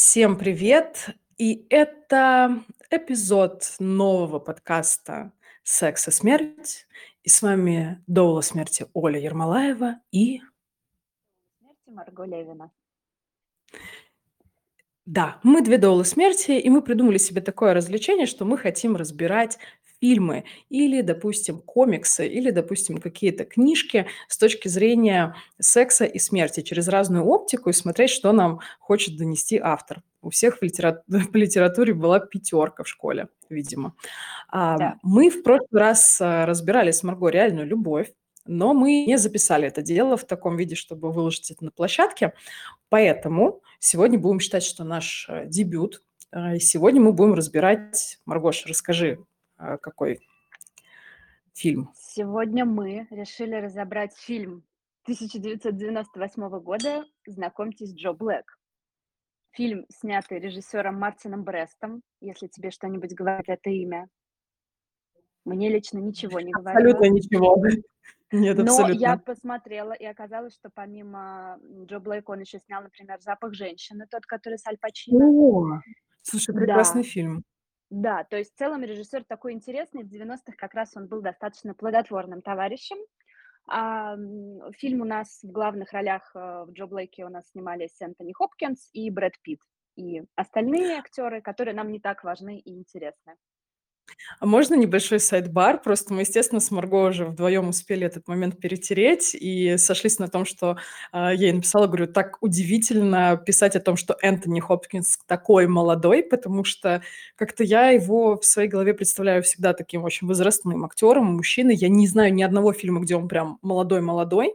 Всем привет! И это эпизод нового подкаста «Секс и смерть». И с вами Доула смерти Оля Ермолаева и... Смерти Марго Левина. Да, мы две Доулы смерти, и мы придумали себе такое развлечение, что мы хотим разбирать фильмы или, допустим, комиксы, или, допустим, какие-то книжки с точки зрения секса и смерти через разную оптику и смотреть, что нам хочет донести автор. У всех в, литера... в литературе была пятерка в школе, видимо. А, Да. Мы в прошлый раз а, разбирали с Марго реальную любовь, но мы не записали это дело в таком виде, чтобы выложить это на площадке. Поэтому сегодня будем считать, что наш э, дебют. И сегодня мы будем разбирать... Маргош, расскажи, а, какой фильм. Сегодня мы решили разобрать фильм 1998 года «Знакомьтесь, Джо Блэк». Фильм, снятый режиссером Мартином Брестом, если тебе что-нибудь говорит это имя. Мне лично ничего не говорило. Абсолютно ничего. Нет, Но абсолютно. я посмотрела, и оказалось, что помимо Джо Блэка он еще снял, например, «Запах женщины», тот, который с Аль Пачино. О, слушай, Да. прекрасный фильм. Да, то есть в целом режиссер такой интересный. В 90-х как раз он был достаточно плодотворным товарищем. А, фильм у нас в главных ролях э, в Джо Блейке у нас снимались Энтони Хопкинс и Брэд Питт. И остальные актеры, которые нам не так важны и интересны. А можно небольшой сайт-бар? Просто мы, естественно, с Марго уже вдвоем успели этот момент перетереть и сошлись на том, что а, я ей написала, говорю, так удивительно писать о том, что Энтони Хопкинс такой молодой, потому что как-то я его в своей голове представляю всегда таким очень возрастным актером, мужчиной. Я не знаю ни одного фильма, где он прям молодой-молодой,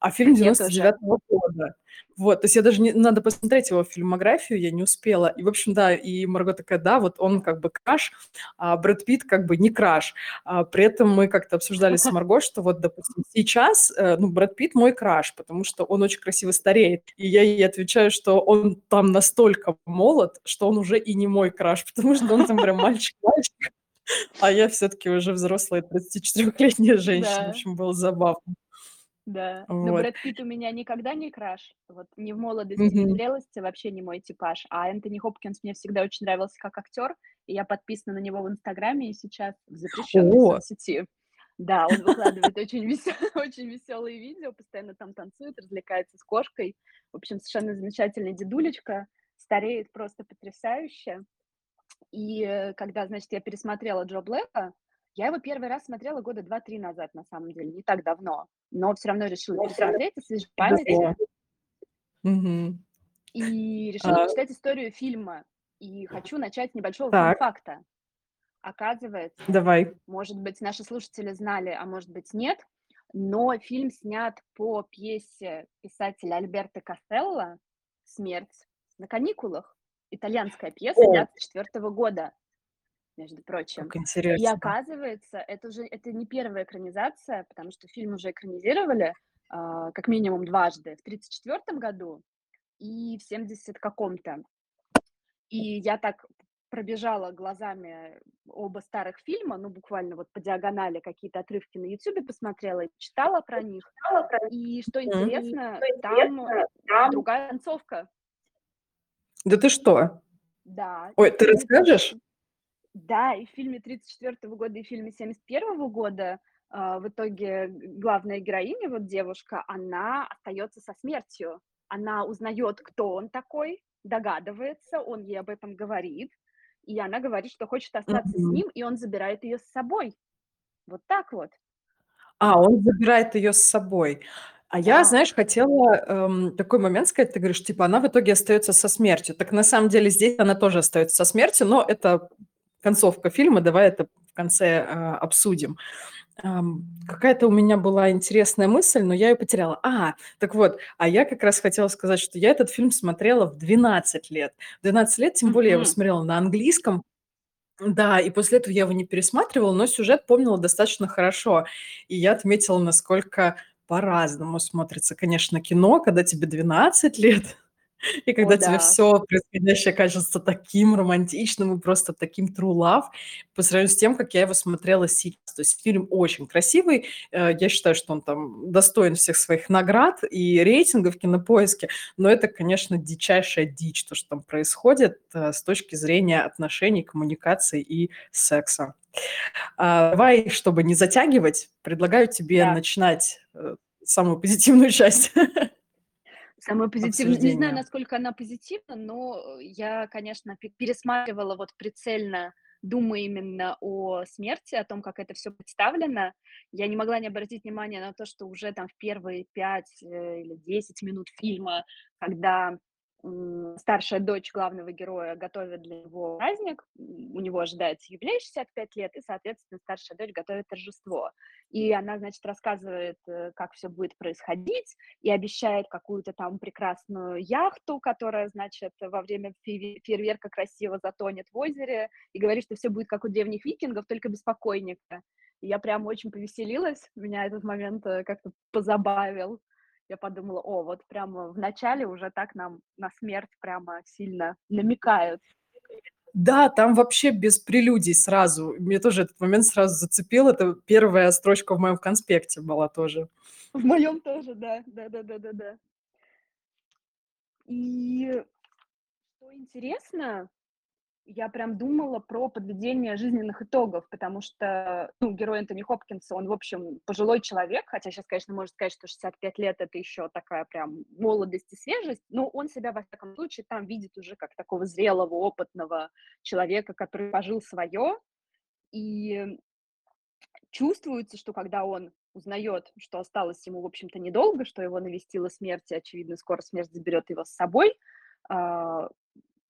а фильм Я тоже. 99 года. Вот, то есть я даже не... Надо посмотреть его фильмографию, я не успела. И, в общем, да, и Марго такая, да, вот он как бы краш, а Брэд Питт как бы не краш. А при этом мы как-то обсуждали с Марго, что вот, допустим, сейчас, э, ну, Брэд Питт мой краш, потому что он очень красиво стареет. И я ей отвечаю, что он там настолько молод, что он уже и не мой краш, потому что он там прям мальчик-мальчик. А я все-таки уже взрослая 34-летняя женщина. В Да. общем, было забавно. Да, но Вот. Брэд Питт у меня никогда не краш. Вот ни в молодости, ни в зрелости вообще не мой типаж. А Энтони Хопкинс мне всегда очень нравился как актер, и я подписана на него в Инстаграме и сейчас в запрещенной О, соцсети. Да, он выкладывает очень весё очень веселые видео, постоянно там танцует, развлекается с кошкой. В общем, совершенно замечательный дедулечка, стареет просто потрясающе. И, э, когда, значит, я пересмотрела Джо Блэка, я его первый раз смотрела года 2-3 назад, на самом деле, не так давно, но всё равно решила пересмотреть, освежить память. И решила А. почитать историю фильма. И хочу начать с небольшого Так. фан-факта. Оказывается, Давай. может быть, наши слушатели знали, а может быть, нет, но фильм снят по пьесе писателя Альберто Кастелло "Смерть на каникулах". Итальянская пьеса О. 94 года, между прочим. Как И интересно. оказывается, это уже это не первая экранизация, потому что фильм уже экранизировали, а, как минимум дважды: в 34 году и в 70 каком-то. И я так пробежала глазами оба старых фильма, ну, буквально вот по диагонали какие-то отрывки на "Ютубе" посмотрела и читала про них. И что интересно, там другая концовка. Да ты что? Да, и Ой, ты расскажешь? Да, и в фильме 34 года, и в фильме 71 года, а, в итоге главная героиня, вот девушка, она остается со смертью. Она узнает, кто он такой, догадывается, он ей об этом говорит, и она говорит, что хочет остаться с Мгм. ним, и он забирает ее с собой. Вот так вот. А, он забирает ее с собой. А я, знаешь, хотела, эм, такой момент сказать. Ты говоришь, типа, она в итоге остается со смертью. Так на самом деле здесь она тоже остается со смертью, но это концовка фильма. Давай это в конце, а, обсудим. Какая-то у меня была интересная мысль, но я ее потеряла. А, так вот, а я как раз хотела сказать, что я этот фильм смотрела в 12 лет. В 12 лет, тем более я его смотрела на английском. Да, и после этого я его не пересматривала, но сюжет помнила достаточно хорошо. И я отметила, насколько по-разному смотрится, конечно, кино, когда тебе 12 лет И О когда тебе да. всё происходящее кажется таким романтичным и просто таким true love по сравнению с тем, как я его смотрела сейчас. То есть фильм очень красивый. Э, я считаю, что он там достоин всех своих наград и рейтингов в Кинопоиске, но это, конечно, дичайшая дичь, то, что там происходит, э, с точки зрения отношений, коммуникации и секса. А, давай, чтобы не затягивать, предлагаю тебе Да. начинать, э, самую позитивную часть Самое позитивное не знаю, насколько она позитивна, но я, конечно, пе пересматривала вот прицельно, думая именно о смерти, о том, как это всё представлено. Я не могла не обратить внимание на то, что уже там в первые 5, э, или 10 минут фильма, когда, старшая дочь главного героя готовит для него праздник, у него ожидается юбилей 65 лет, и, соответственно, старшая дочь готовит торжество. И она, значит, рассказывает, э, как всё будет происходить, и обещает какую-то там прекрасную яхту, которая, значит, во время фейе фейерверка красиво затонет в озере, и говорит, что всё будет как у древних викингов, только без покойника. И я прям очень повеселилась, меня этот момент, э, как-то позабавил. Я подумала: "О, вот прямо в начале уже так нам на смерть прямо сильно намекают". Да, там вообще без прелюдий сразу. Меня тоже этот момент сразу зацепил. Это 1 строчка в моем конспекте была тоже. В моем тоже, да. Да-да-да-да-да. И что интересно, я прям думала про подведение жизненных итогов, потому что, ну, герой Энтони Хопкинса, он, в общем, пожилой человек, хотя щас, конечно, можно сказать, что 65 лет- это еще такая прям молодость и свежесть, но он себя, во всяком случае, там видит уже как такого зрелого, опытного человека, который пожил свое. И чувствуется, что когда он узнает, что осталось ему, в общем-то, недолго, что его навестила смерть, и, очевидно, скоро смерть заберет его с собой, а,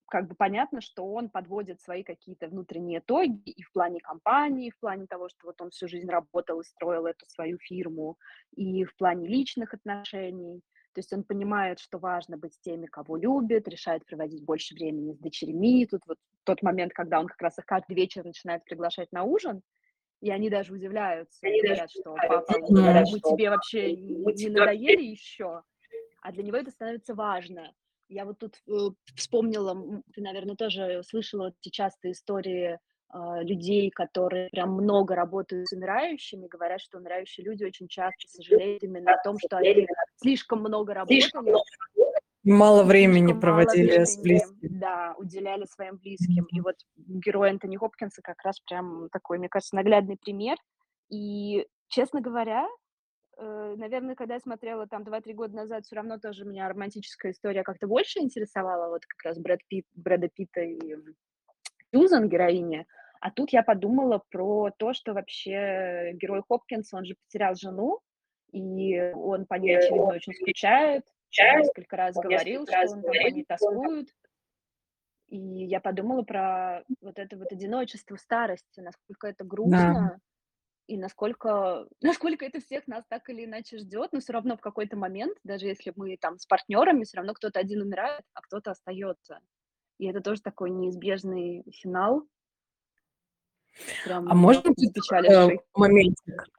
как бы понятно, что он подводит свои какие-то внутренние итоги и в плане компании, и в плане того, что вот он всю жизнь работал и строил эту свою фирму, и в плане личных отношений. То есть он понимает, что важно быть с теми, кого любит, решает проводить больше времени с дочерьми. Тут вот тот момент, когда он как раз их каждый вечер начинает приглашать на ужин, и они даже удивляются и говорят, что: "Папа, мы тебе вообще не надоели еще?" А для него это становится важно. Я вот тут, э, вспомнила, ты, наверно, тоже слышала эти частые истории, а, людей, которые прям много работают с умирающими. Говорят, что умирающие люди очень часто сожалеют именно о том, что они слишком много работали Мало и времени слишком мало проводили с времени, близкими. да, уделяли своим близким. И Мгм. вот герой Энтони Хопкинса как раз прям такой, мне кажется, наглядный пример. И, честно говоря, э, наверно, когда я смотрела там 2-3 года назад, всё равно тоже меня романтическая история как-то больше интересовала, вот как раз Брэд Питт Брэда Питта и Сьюзан, героиня. А тут я подумала про то, что вообще герой Хопкинса, он же потерял жену, и он по ней, очевидно, очень скучает. Он несколько раз говорил, что он там по ней тоскует. И я подумала про вот это вот одиночество старости, насколько это Да. И насколько насколько это всех нас так или иначе ждет. Но всё равно в какой-то момент, даже если мы там с партнерами, всё равно кто-то один умирает, а кто-то остается. И это тоже такой неизбежный финал. А Прям можно тут, э, моментик?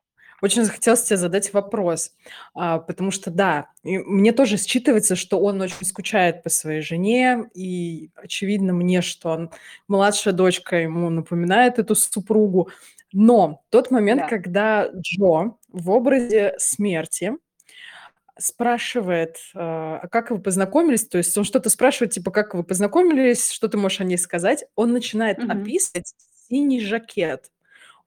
Очень захотелось те задать вопрос, а, потому что, да, мне тоже считывается, что он очень скучает по своей жене, и очевидно мне, что он младшая дочка ему напоминает эту супругу. Но тот момент, Да. когда Джо в образе смерти спрашивает, а: "А как вы познакомились?" То есть он что-то спрашивает, типа: "Как вы познакомились? Что ты можешь о ней сказать?" Он начинает Мгм. описывать синий жакет.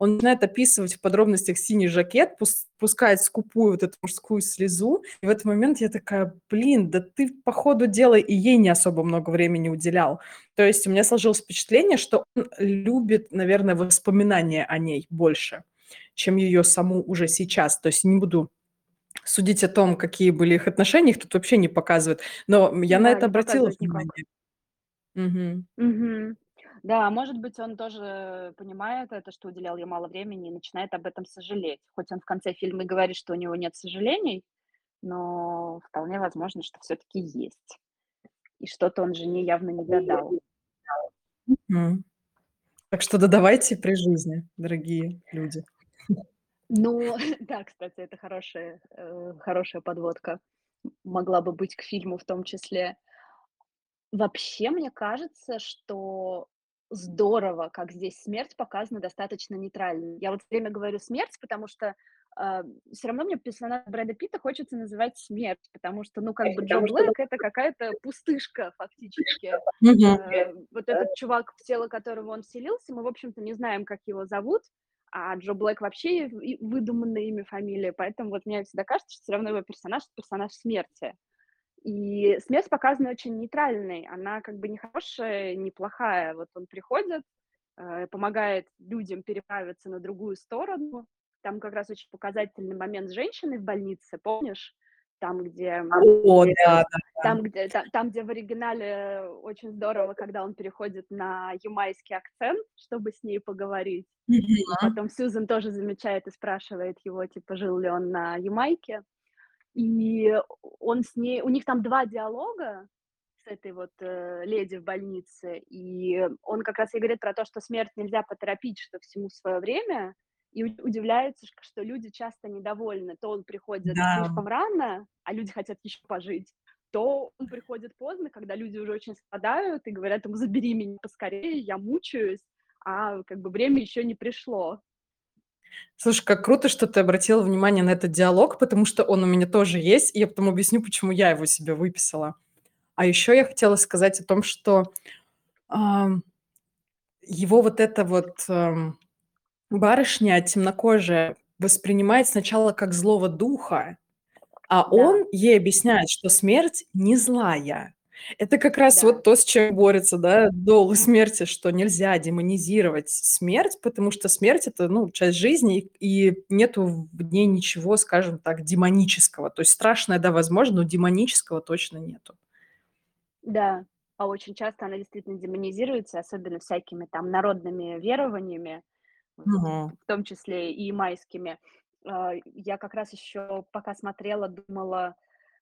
Он начинает описывать в подробностях синий жакет, пус пускает скупую вот эту мужскую слезу. И в этот момент я такая: "Блин, да ты по ходу дела и ей не особо много времени уделял". То есть у меня сложилось впечатление, что он любит, наверное, воспоминания о ней больше, чем ее саму уже сейчас. То есть не буду судить о том, какие были их отношения, их тут вообще не показывают, но, я на Да, это не обратила внимание. Мгм. Мгм. Да, может быть, он тоже понимает это, что уделял ей мало времени, и начинает об этом сожалеть. Хоть он в конце фильма и говорит, что у него нет сожалений, но вполне возможно, что всё-таки есть. И что-то он жене явно не додал. Мгм. Так что додавайте при жизни, дорогие люди. Ну да, кстати, это хорошая, э, хорошая подводка. Могла бы быть к фильму в том числе. Вообще, мне кажется, что здорово, как здесь смерть показана достаточно нейтрально. Я вот время говорю "смерть", потому что, а, всё равно мне персонаж Брэда Питта хочется называть "смерть", потому что, ну, как бы Джо Блэк- это какая-то пустышка фактически. Э, вот этот чувак, в тело которого он вселился, мы, в общем-то, не знаем, как его зовут, а Джо Блэк вообще выдуманное имя, фамилия. Поэтому вот мне всегда кажется, что всё равно его персонаж- персонаж смерти. И смерть показана очень нейтральной. Она как бы не хорошая, не плохая. Вот он приходит, э, помогает людям переправиться на другую сторону. Там как раз очень показательный момент с женщиной в больнице, помнишь? Там, где О да, там, да-да. где та там, где в оригинале очень здорово, когда он переходит на ямайский акцент, чтобы с ней поговорить. Мгм. потом Сьюзан тоже замечает и спрашивает его, типа, жил ли он на Ямайке. И он с ней у них там 2 диалога с этой вот, э, леди в больнице. И он как раз ей говорит про то, что смерть нельзя поторопить, что всему свое время, и удивляется, что люди часто недовольны. То он приходит Да. слишком рано, а люди хотят еще пожить, то он приходит поздно, когда люди уже очень страдают и говорят ему: "Забери меня поскорее, я мучаюсь", а как бы время еще не пришло. Слушай, как круто, что ты обратила внимание на этот диалог, потому что он у меня тоже есть, и я потом объясню, почему я его себе выписала. А еще я хотела сказать о том, что, ам, его вот эта вот, ам, барышня темнокожая воспринимает сначала как злого духа, а Да. он ей объясняет, что смерть не злая. Это как раз Да. вот то, с чем борется, да, "Дуэль смерти", что нельзя демонизировать смерть, потому что смерть- это, ну, часть жизни, и нету в ней ничего, скажем так, демонического. То есть страшное, да, возможно, но демонического точно нету. Да, а очень часто она действительно демонизируется, особенно всякими там народными верованиями, вот, Мгм. в том числе и ямайскими. А, я как раз еще, пока смотрела, думала,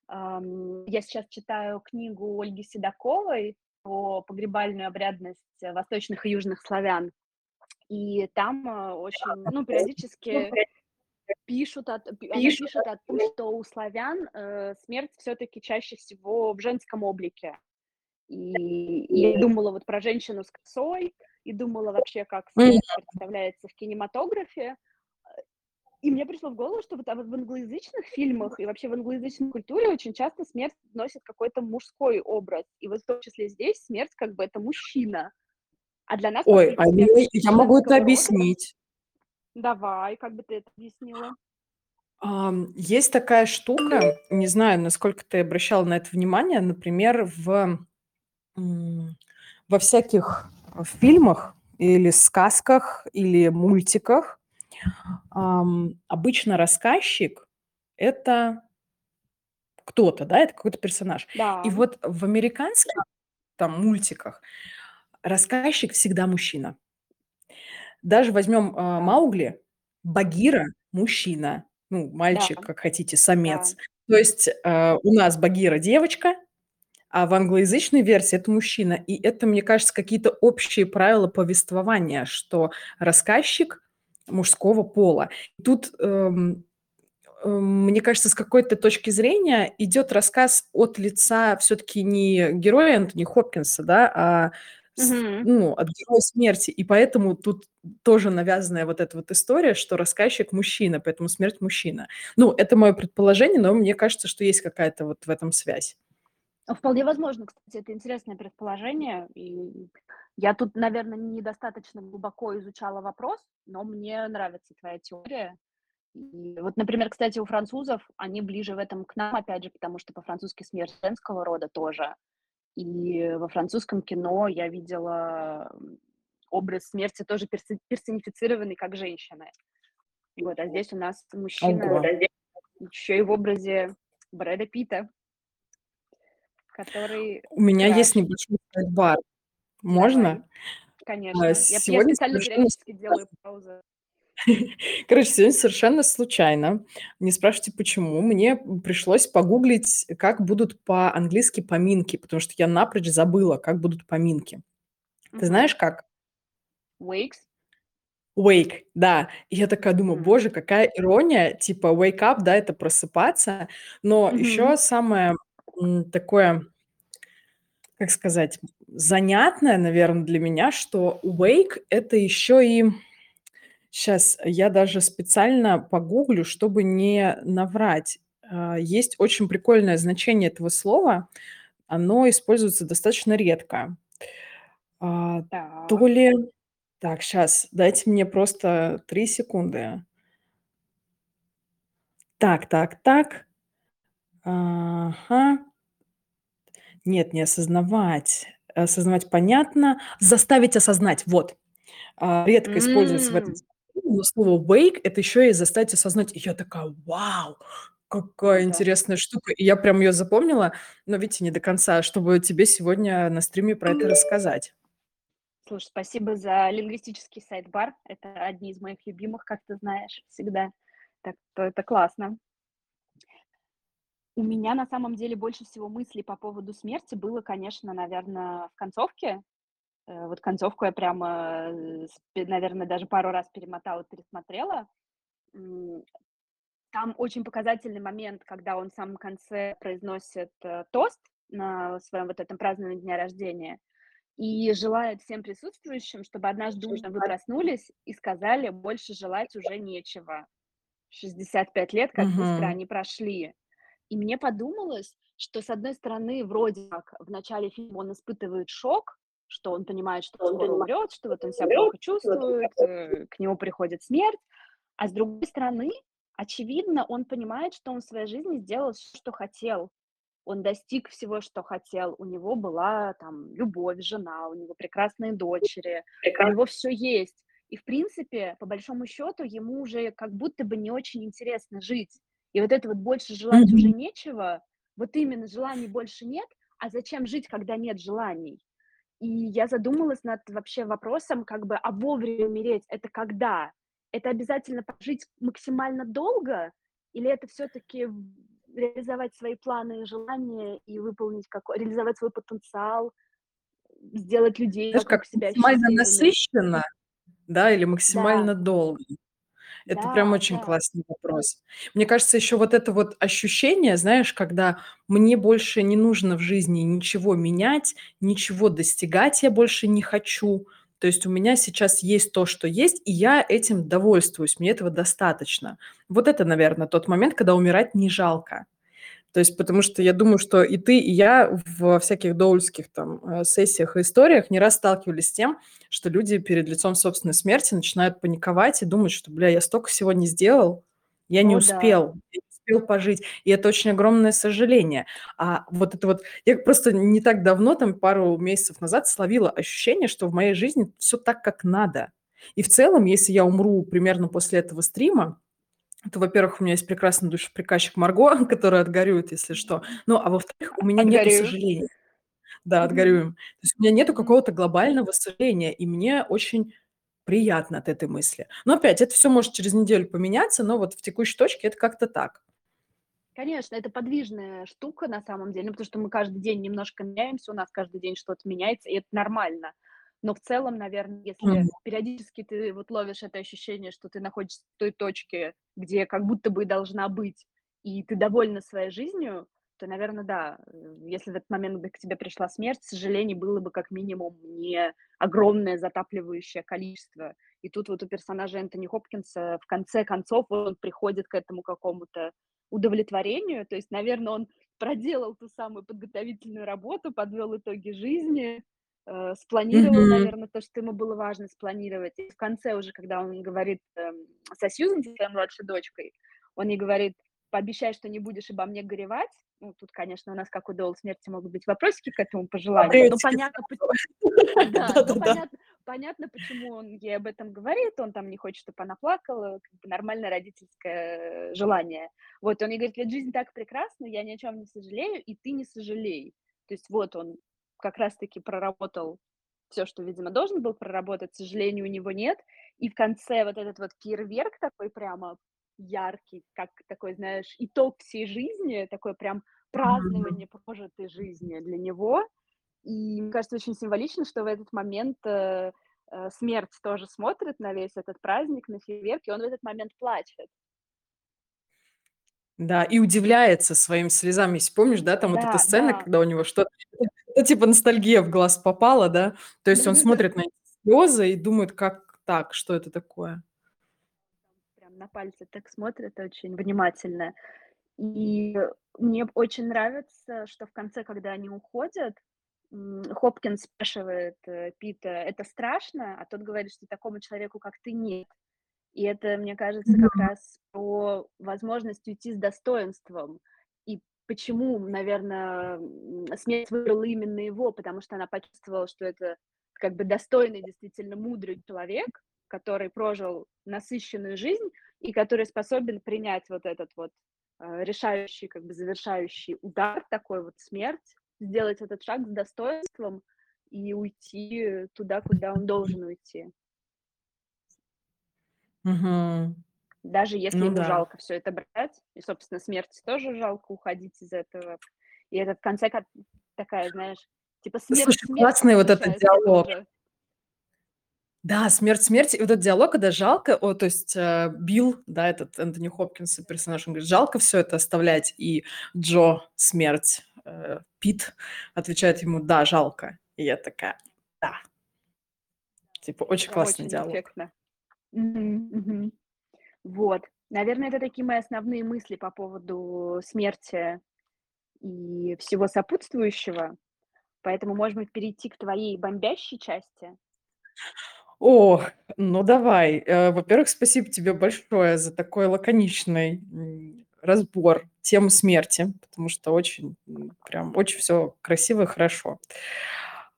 я сейчас читаю книгу Ольги Седоковой про погребальную обрядность восточных и южных славян. И там, а, очень, ну, периодически пишут о Пишут пишет о том, что у славян, э, смерть всё-таки чаще всего в женском облике. И и думала вот про женщину с косой, и думала вообще, как смерть представляется в кинематографе. И мне пришло в голову, что вот, а, вот в англоязычных фильмах и вообще в англоязычной культуре очень часто смерть носит какой-то мужской образ. И вот в том числе здесь смерть как бы это мужчина. А для нас, Ой, а мне я могу это объяснить. Давай, как бы ты это объяснила? Есть такая штука, не знаю, насколько ты обращала на это внимание, например, в, во всяких, э, фильмах или сказках, или мультиках, ам, обычно рассказчик- это кто-то, да, это какой-то персонаж. И Да. вот в американских там мультиках рассказчик всегда мужчина. Даже возьмем, а, Да. "Маугли", Багира- мужчина, ну, Да. мальчик, как хотите, Да. самец. То есть, а, у нас Багира- девочка, а в англоязычной версии это мужчина. И это, мне кажется, какие-то общие правила повествования, что рассказчик мужского пола. Тут, эм, эм, мне кажется, с какой-то точки зрения идет рассказ от лица всё-таки не героя Энтони Хопкинса, да, а с Мгм. ну, от героя смерти. И поэтому тут тоже навязанная вот эта вот история, что рассказчик мужчина, поэтому смерть- мужчина. Ну, это мое предположение, но мне кажется, что есть какая-то вот в этом связь. Вполне возможно, кстати, это интересное предположение. И я тут, наверно, недостаточно глубоко изучала вопрос, но мне нравится твоя теория. И вот, например, кстати, у французов они ближе в этом к нам, опять же, потому что по-французски смерть женского рода тоже. И во французском кино я видела, образ смерти тоже персонифицированный как женщины. Вот, а здесь у нас Ого. мужчина еще и в образе Брэда Питта который У меня есть краш. небольшой Давай, Можно? А, конечно. Я я сегодня специально совершенно периодически делаю паузы. короче, сегодня совершенно случайно, не спрашивайте почему, мне, пришлось погуглить, как будут по-английски поминки, потому что я напрочь забыла, как будут поминки. Ты Мгм. знаешь, как? Wakes? Wake, да. И я такая думаю: Мгм. "Боже, какая ирония!" Типа wake up, да, это просыпаться, но Мгм. еще самое, такое как сказать, занятное, наверно, для меня, что wake- это еще и Щас я даже специально погуглю, чтобы не наврать. А, есть очень прикольное значение этого слова. Оно используется достаточно редко. А, то ли так, щас, дайте мне просто 3 секунды. Так так так. Ага. Нет, не осознавать. Осознавать понятно. Заставить осознать, вот. А, редко используется в этом но слово wake- это еще и заставить осознать. И я такая: "Вау, какая Круто. интересная штука!" И я прям ее запомнила, но, видите, не до конца, чтобы тебе сегодня на стриме про это рассказать. Слушай, спасибо за лингвистический сайдбар. Это одни из моих любимых, как ты знаешь, всегда. Так что это классно. У меня на самом деле больше всего мыслей по поводу смерти было, конечно, наверно, в концовке. Э, вот концовку я прямо, э, с наверно, даже пару раз перемотала, пересмотрела. М, там очень показательный момент, когда он в самом конце произносит, э, тост на своем вот этом праздновании дня рождения и желает всем присутствующим, чтобы однажды утром вы проснулись и сказали: "Больше желать уже нечего". 65 лет, как быстро Мгм. они прошли. И мне подумалось, что, с одной стороны, вроде как в начале фильма он испытывает шок, что он понимает, что Он скоро умрет, что вот он ся плохо чувствует, э, к нему приходит смерть. А с другой стороны, очевидно, он понимает, что он в своей жизни сделал всё, что хотел. Он достиг всего, что хотел. У него была там любовь, жена, у него прекрасные дочери, у Прекра него всё есть. И, в принципе, по большому счету, ему уже как будто бы не очень интересно жить. И вот это вот "больше желать уже Мгм. нечего", вот именно желаний больше нет, а зачем жить, когда нет желаний? И я задумалась над вообще вопросом, как бы, а вовремя умереть- это когда? Это обязательно прожить максимально долго или это всё-таки в реализовать свои планы и желания и выполнить како реализовать свой потенциал, сделать людей Знаешь, как себя максимально насыщенно, да, или Да. максимально долго? Это прям Да, очень да. классный вопрос. Мне кажется, еще вот это вот ощущение, знаешь, когда мне больше не нужно в жизни ничего менять, ничего достигать я больше не хочу. То есть у меня сейчас есть то, что есть, и я этим довольствуюсь, мне этого достаточно. Вот это, наверно, тот момент, когда умирать не жалко. То есть потому что я думаю, что и ты, и я во всяких доульских там, э, сессиях и историях не раз сталкивались с тем, что люди перед лицом собственной смерти начинают паниковать и думать, что: "Бля, я стока всего не сделал, я не О да. успел, я не успел пожить". И это очень огромное сожаление. А вот это вот я просто не так давно, там пару месяцев назад, словила ощущение, что в моей жизни всё так, как надо. И в целом, если я умру примерно после этого стрима, то, во-первых, у меня есть прекрасный душеприказчик Марго, которая отгорюет, если что. Ну, а во-вторых, у меня нету Отгорюю. сожалений. Да, отгорюем. То есть у меня нету какого-то глобального сожаления, и мне очень приятно от этой мысли. Но опять, это всё может через неделю поменяться, но вот в текущей точке это как-то так. Конечно, это подвижная штука на самом деле, ну, потому что мы каждый день немножко меняемся, у нас каждый день что-то меняется, и это нормально. Но в целом, наверно, если периодически ты вот ловишь это ощущение, что ты находишься в той точке, где как будто бы должна быть, и ты довольна своей жизнью, то, наверно, да, э, если в этот момент к тебе пришла смерть, сожалений было бы как минимум не огромное затапливающее количество. И тут вот у персонажа Энтони Хопкинса в конце концов он приходит к этому какому-то удовлетворению. То есть, наверно, он проделал ту самую подготовительную работу, подвел итоги жизни, спланировал, Мгм. наверно, то, что ему было важно спланировать. И в конце уже, когда он говорит, эм, со Сьюзан, со своей младшей дочкой, он ей говорит: "Пообещай, что не будешь обо мне горевать". Ну, тут, конечно, у нас, как у Доул смерти, могут быть вопросики к этому По пожеланию, но понятно поч сразу. да, но Да-да-да. понятно почему он ей об этом говорит. Он там не хочет, чтоб она плакала, как бы нормальное родительское желание. Вот, он ей говорит: "Ведь жизнь так прекрасна, я ни о чём не сожалею, и ты не сожалей". То есть вот он как раз таки проработал всё, что, видимо, должен был проработать, сожалений у него нет. И в конце вот этот вот фейерверк такой прямо яркий, как такой, знаешь, итог всей жизни, такое прям празднование прожитой жизни для него. И мне кажется, очень символично, что в этот момент, э, э, смерть тоже смотрит на весь этот праздник, на фейерверк, и он в этот момент плачет. Да, и удивляется своим слезам. Если помнишь, да, там вот эта Да, сцена, да. когда у него что-то, ну, типа ностальгия в глаз попала, да? То есть он Да-да-да. смотрит на эти слезы и думает: "Как так? Что это такое?" Прям на пальцы так смотрит очень внимательно. И мне очень нравится, что в конце, когда они уходят, м, Хопкинс спрашивает, э, Пита: "Это страшно?" А тот говорит, что такому человеку, как ты, нет. И это, мне кажется, как раз про возможность уйти с достоинством. И почему, наверно, м, смерть выбрала именно его, потому что она почувствовала, что это как бы достойный, действительно мудрый человек, который прожил насыщенную жизнь и который способен принять вот этот вот, э, решающий, как бы завершающий удар, такой вот смерть, сделать этот шаг с достоинством и уйти туда, куда он должен уйти. Мгм. Даже если Ну ему да. жалко всё это бросать, и, собственно, смерти тоже жалко уходить из этого. И это в конце как такая, знаешь, типа смерть Слушай, смерти классный вот этот получается диалог. тоже. Да, смерть смерти. И вот этот диалог, когда жалко, о, то есть, э, Билл, да, этот Энтони Хопкинс персонаж, он говорит: "Жалко всё это оставлять". И Джо, смерть, э, Пит отвечает ему: "Да, жалко". И я такая: "Да". Типа очень Прям классный очень диалог. эффектно. Мгм, мгм. Вот. Наверно, это такие мои основные мысли по поводу смерти и всего сопутствующего. Поэтому, быть, перейти к твоей бомбящей части? Ох, ну давай. Э, во-первых, спасибо тебе большое за такой лаконичный, разбор темы смерти, потому что очень, прям очень всё красиво и хорошо.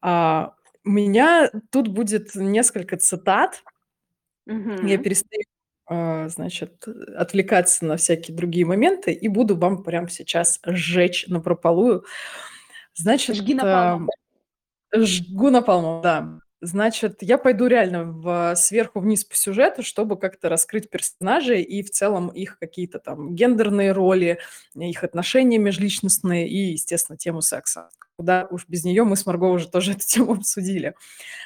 А, у меня тут будет несколько цитат. Я Мгм. перестаю, а, значит, отвлекаться на всякие другие моменты и буду вам прямо сейчас жечь напропалую. Значит, Жги ам, напалмом. жгу напалмом, да. Значит, я пойду реально в сверху вниз по сюжету, чтобы как-то раскрыть персонажей и в целом их какие-то там гендерные роли, их отношения межличностные и, естественно, тему секса. Куда уж без неё, мы с Марго уже тоже эту тему обсудили.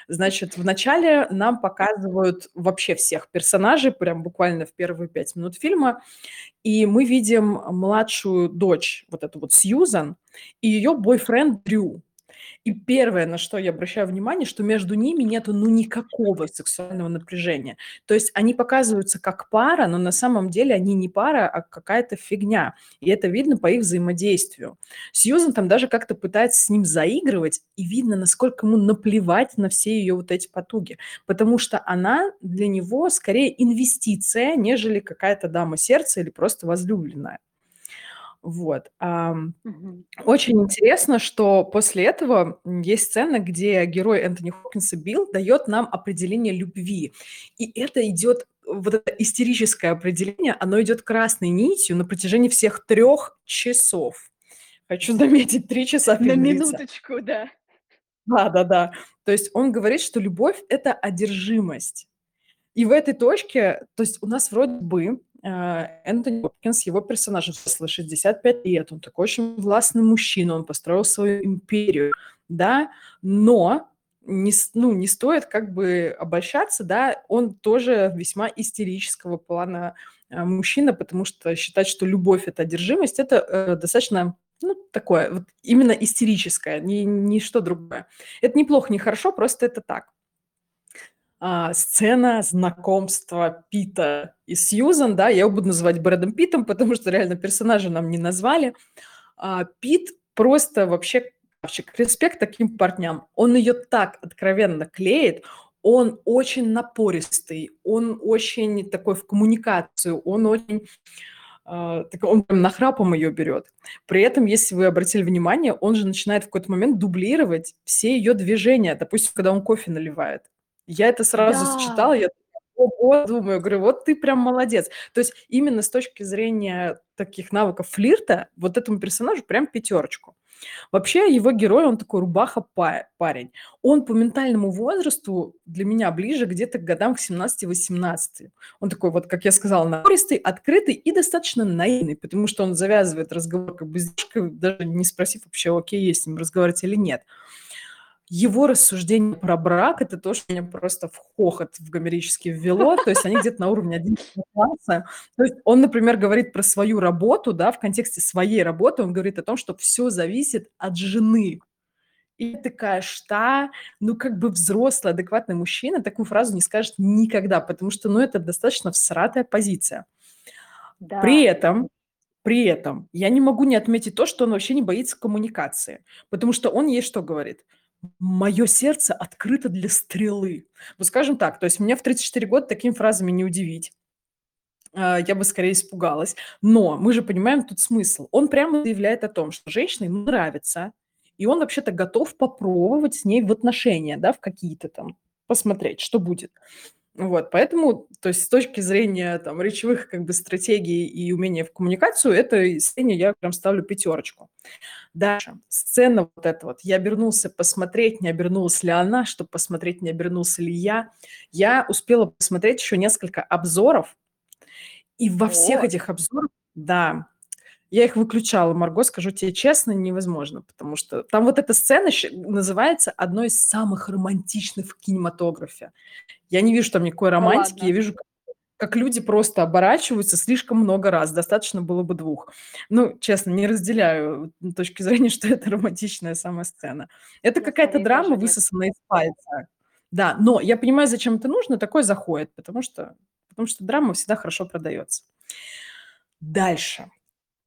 Значит, в начале нам показывают вообще всех персонажей, прям буквально в первые 5 минут фильма, и мы видим младшую дочь, вот эту вот Сьюзан, и её бойфренд Дрю. И первое, на что я обращаю внимание, что между ними нету, ну, никакого сексуального напряжения. То есть они показываются как пара, но на самом деле они не пара, а какая-то фигня. И это видно по их взаимодействию. Сьюзан там даже как-то пытается с ним заигрывать, и видно, насколько ему наплевать на все её вот эти потуги. Потому что она для него скорее инвестиция, нежели какая-то дама сердца или просто возлюбленная. Вот. Очень интересно, что после этого, есть сцена, где герой Энтони Хопкинса Билл даёт нам определение любви. И это идёт, вот это истерическое определение, оно идёт красной нитью на протяжении всех 3 часов. Хочу заметить, 3 часа На фильм длится. минуточку, да. Да-да-да. То есть он говорит, что любовь- это одержимость. И в этой точке, то есть у нас вроде бы, Энтони Хопкинс, его персонаж, взрослый, 65 лет, он такой очень властный мужчина, он построил свою империю, да, но не ну, не стоит как бы обольщаться, да, он тоже весьма истерического плана, а, мужчина, потому что считать, что любовь- это одержимость- это, э, достаточно, ну, такое вот именно истерическое, ни ничто другое. Это не плохо, не хорошо, просто это так. А, сцена знакомства Пита и Сьюзан, да, я его буду называть Брэдом Питтом, потому что реально персонажа нам не назвали. А, Пит просто вообще красавчик. Респект таким парням. Он её так откровенно клеит, он очень напористый, он очень такой в коммуникацию, он очень, а, так он прям нахрапом её берёт. При этом, если вы обратили внимание, он же начинает в какой-то момент дублировать все её движения, допустим, когда он кофе наливает. Я это сразу считала, Да. я такая: "Ого!" Думаю, говорю: "Вот ты прям молодец". То есть именно с точки зрения таких навыков флирта вот этому персонажу прям пятёрочку. Вообще его герой, он такой рубаха па парень. Он по ментальному возрасту для меня ближе где-то к годам к 17-18. Он такой вот, как я сказала, напористый, открытый и достаточно наивный, потому что он завязывает разговор как бы с девушкой, даже не спросив вообще, окей ей с ним разговаривать или нет. Его рассуждение про брак, это то, что меня просто в хохот в гомерически ввело, то есть они где-то на уровне 11 класса. То есть он, например, говорит про свою работу, да, в контексте своей работы, он говорит о том, что все зависит от жены. И такая, что? Ну, как бы взрослый, адекватный мужчина такую фразу не скажет никогда, потому что, ну, это достаточно всратая позиция. Да. При этом, при этом я не могу не отметить то, что он вообще не боится коммуникации, потому что он ей что говорит? Мое сердце открыто для стрелы. Вот скажем так, то есть меня в 34 года такими фразами не удивить. А, я бы скорее испугалась. Но мы же понимаем тут смысл. Он прямо заявляет о том, что женщине ему нравится, и он вообще-то готов попробовать с ней в отношения, да, в какие-то там, посмотреть, что будет. Вот, поэтому, то есть с точки зрения там речевых как бы стратегий и умения в коммуникацию, это сцене я прям ставлю пятерочку. Дальше, сцена вот эта вот. Я обернулся посмотреть, не обернулась ли она, чтобы посмотреть, не обернулся ли я. Я успела посмотреть еще несколько обзоров, и во всех Вот. этих обзорах, да, я их выключала, Марго, скажу тебе честно, невозможно, потому что там вот эта сцена называется одной из самых романтичных в кинематографе. Я не вижу там никакой романтики, я ладно. вижу, как, люди просто оборачиваются слишком много раз, достаточно было бы двух. Ну, честно, не разделяю м, точки зрения, что это романтичная самая сцена. Это Я какая-то драма, высосанная из пальца. Да, но я понимаю, зачем это нужно, такое заходит, потому что, потому что драма всегда хорошо продается. Дальше.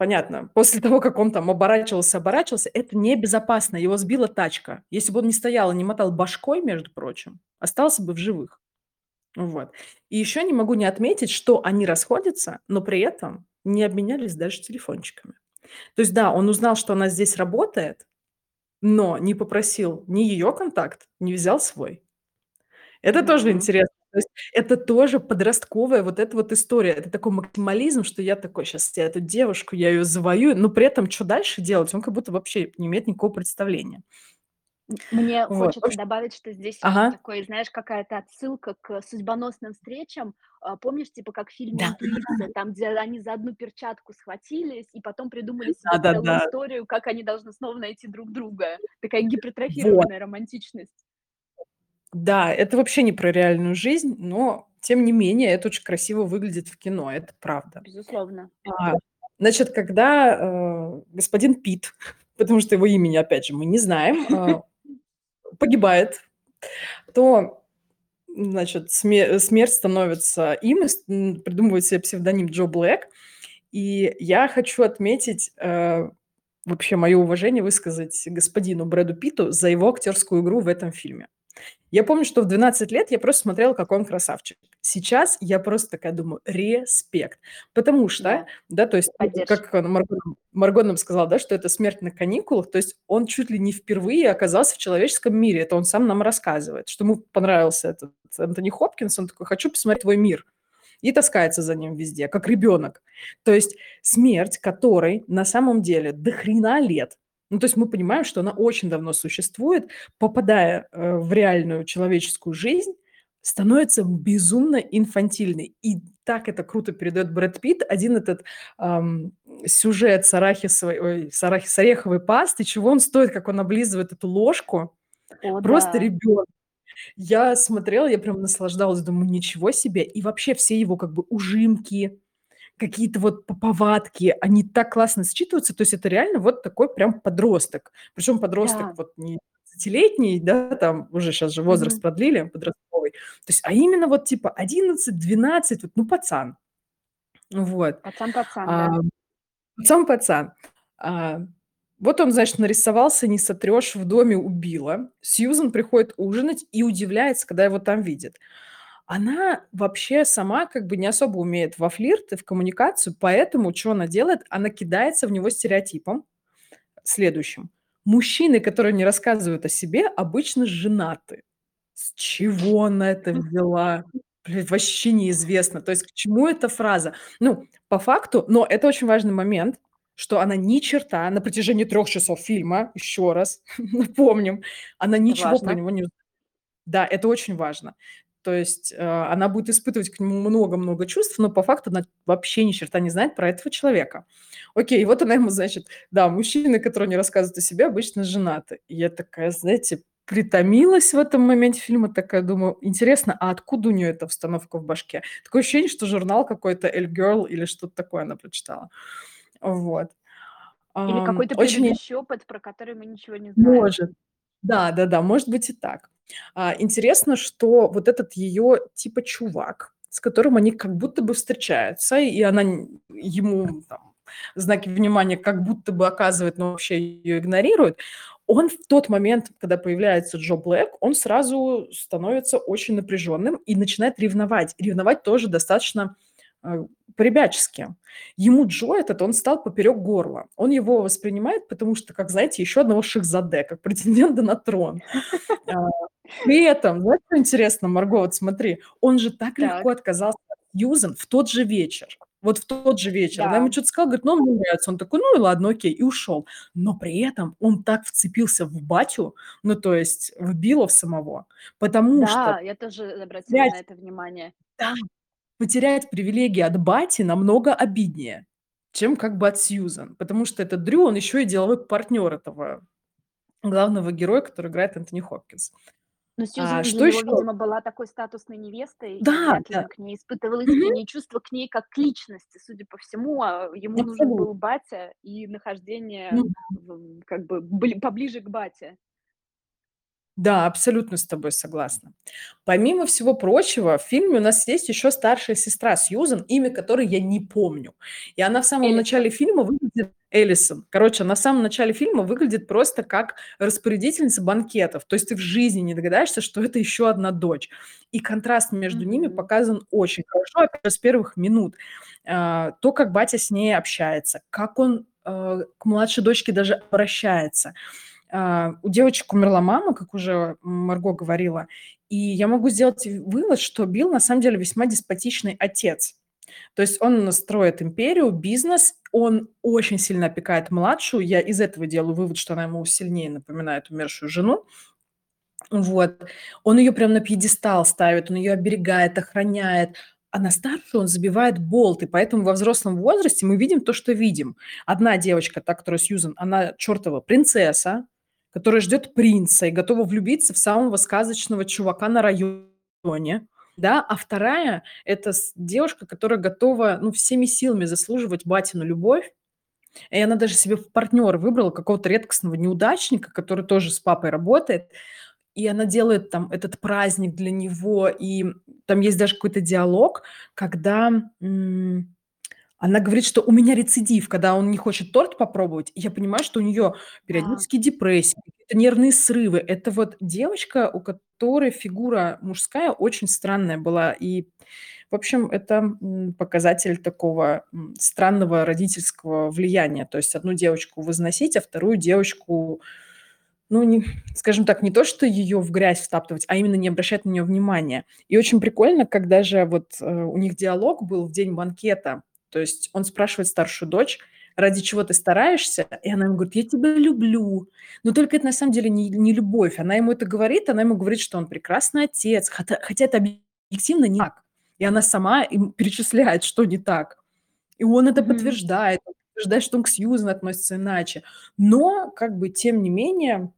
Понятно. После того, как он там оборачивался, оборачивался, это небезопасно. Его сбила тачка. Если бы он не стоял и не мотал башкой, между прочим, остался бы в живых. Вот. И еще не могу не отметить, что они расходятся, но при этом не обменялись даже телефончиками. То есть, да, он узнал, что она здесь работает, но не попросил ни ее контакт, не взял свой. Это тоже интересно. То есть это тоже подростковая вот эта вот история. Это такой максимализм, что я такой: "Щас я эту девушку, я ее завоюю". Но при этом что дальше делать, он как будто вообще не имеет никакого представления. Мне Вот, хочется общем добавить, что здесь Ага. такой, знаешь, какая-то отсылка к судьбоносным встречам. А, помнишь, типа как в фильме Да. "Интуиция", там, где они за одну перчатку схватились и потом придумали себе целую Да-да-да. историю, как они должны снова найти друг друга. Такая Вот. гипертрофированная романтичность. Да, это вообще не про реальную жизнь, но тем не менее это очень красиво выглядит в кино, это правда. Безусловно. А, значит, когда, э, господин Пит, потому что его имени, опять же, мы не знаем, а, погибает, то, значит, сме смерть становится им, придумывает себе псевдоним Джо Блэк. И я хочу отметить, э, вообще мое уважение высказать господину Брэду Питту за его актерскую игру в этом фильме. Я помню, что в 12 лет я просто смотрела, какой он красавчик. Сейчас я просто такая думаю: респект. Потому что, Да. да, то есть, ну, Поддержка. как Марго Марго нам сказала, да, что это "Смерть на каникулах", то есть он чуть ли не впервые оказался в человеческом мире. Это он сам нам рассказывает, что ему понравился этот Энтони Хопкинс. Он такой: "Хочу посмотреть твой мир". И таскается за ним везде, как ребенок. То есть смерть, которой на самом деле до хрена лет. Ну, то есть мы понимаем, что она очень давно существует, попадая, э, в реальную человеческую жизнь, становится безумно инфантильной. И так это круто передает Брэд Питт. Один этот, ам, сюжет с арахисовой ой, с арахи с ореховой пастой, чего он стоит, как он облизывает эту ложку. О Просто да. ребенок. Я смотрела, я прям наслаждалась, думаю: "Ничего себе!" И вообще все его как бы ужимки, какие-то вот повадки, они так классно считываются. То есть это реально вот такой прям подросток. Причем подросток Да. вот не двадцатилетний, да, там уже щас же возраст Мгм. продлили подростковый. То есть, а именно вот типа 11-12, вот, ну, пацан. Вот. Пацан-пацан, А, да. пацан-пацан. А, вот он, значит, нарисовался, не сотрешь, в доме убила. Сьюзан приходит ужинать и удивляется, когда его там видит. Она вообще сама как бы не особо умеет во флирт и в коммуникацию, поэтому чё она делает? Она кидается в него стереотипом следующим: мужчины, которые не рассказывают о себе, обычно женаты. С чего она это взяла? Блин, вообще неизвестно. То есть к чему эта фраза? Ну, по факту, но это очень важный момент, что она ни черта на протяжении 3 часов фильма, еще раз напомним, она ничего про важно. него не Да, это очень важно. То есть, э, она будет испытывать к нему много-много чувств, но по факту она вообще ни черта не знает про этого человека. Окей, вот она ему, значит, да, мужчины, которые не рассказывают о себе, обычно женаты. И я такая, знаете, притомилась в этом моменте фильма, такая думаю: "Интересно, а откуда у неё эта установка в башке?" Такое ощущение, что журнал какой-то "Elle Girl" или что-то такое она прочитала. Вот. Или какой-то очень предыдущий опыт, про который мы ничего не знаем. Может. Да-да-да, может быть и так. А, интересно, что вот этот её типа чувак, с которым они как будто бы встречаются, и она ему там знаки внимания как будто бы оказывает, но вообще её игнорирует. Он в тот момент, когда появляется Джо Блэк, он сразу становится очень напряженным и начинает ревновать. Ревновать тоже достаточно, э, по-ребячески. Ему Джо этот, он стал поперек горла. Он его воспринимает, потому что, как, знаете, еще одного шахзаде, как претендента на трон. А, при этом, знаешь, что интересно, Марго, вот смотри, он же так легко отказался от Сьюзан в тот же вечер. Вот в тот же вечер. Она ему чё-то сказала, говорит: "Ну, мне нравится". Он такой: "Ну и ладно, окей". И ушел. Но при этом он так вцепился в батю, ну, то есть в Билла в самого, потому что Да, я тоже обратила на это внимание. Да, потерять привилегии от бати намного обиднее, чем как бы от Сьюзан. Потому что этот Дрю, он еще и деловой партнер этого главного героя, который играет Энтони Хопкинс. Но А, Сьюзан для что него, еще? видимо, была такой статусной невестой, и Да, ли да. к ней испытывал искренние чувства к ней как к личности. Судя по всему, а, ему нужен Абсолютно. был батя и нахождение в как бы бли поближе к бате. Да, абсолютно с тобой согласна. Помимо всего прочего, в фильме у нас есть еще старшая сестра Сьюзан, имя которой я не помню. И она в самом начале Элисон. фильма выглядит Элисон. Короче, она в самом начале фильма выглядит просто как распорядительница банкетов. То есть ты в жизни не догадаешься, что это еще одна дочь. И контраст между ними Мгм. показан очень хорошо, опять же, с первых минут. А, то, как батя с ней общается, как он, э, к младшей дочке даже обращается. А, у девочек умерла мама, как уже Марго говорила, и я могу сделать вывод, что Билл на самом деле весьма деспотичный отец. То есть он строит империю, бизнес, он очень сильно опекает младшую. Я из этого делаю вывод, что она ему сильнее напоминает умершую жену. Вот. Он ее прям на пьедестал ставит, он ее оберегает, охраняет, а на старшую он забивает болт. И поэтому во взрослом возрасте мы видим то, что видим. Одна девочка, та, которая Сьюзан, она чертова принцесса, которая ждет принца и готова влюбиться в самого сказочного чувака на районе, да. А вторая- это девушка, которая готова, ну, всеми силами заслуживать батину любовь. И она даже себе в партнера выбрала какого-то редкостного неудачника, который тоже с папой работает. И она делает там этот праздник для него. И там есть даже какой-то диалог, когда, м, она говорит, что у меня рецидив, когда он не хочет торт попробовать. И я понимаю, что у неё А. периодические депрессии, какие-то нервные срывы. Это вот девочка, у которой фигура мужская очень странная была. И, в общем, это, м, показатель такого, м, странного родительского влияния. То есть одну девочку возносить, а вторую девочку, ну, не скажем так, не то что ее в грязь втаптывать, а именно не обращать на нее внимания. И очень прикольно, как даже вот, э, у них диалог был в день банкета. То есть он спрашивает старшую дочь: "Ради чего ты стараешься?" И она ему говорит: "Я тебя люблю". Но только это на самом деле не не любовь. Она ему это говорит, она ему говорит, что он прекрасный отец, хата хотя это объективно не так. И она сама им перечисляет, что не так. И он это Мгм. подтверждает. Он подтверждает, что он к Сьюзан относится иначе. Но, как бы, тем не менее,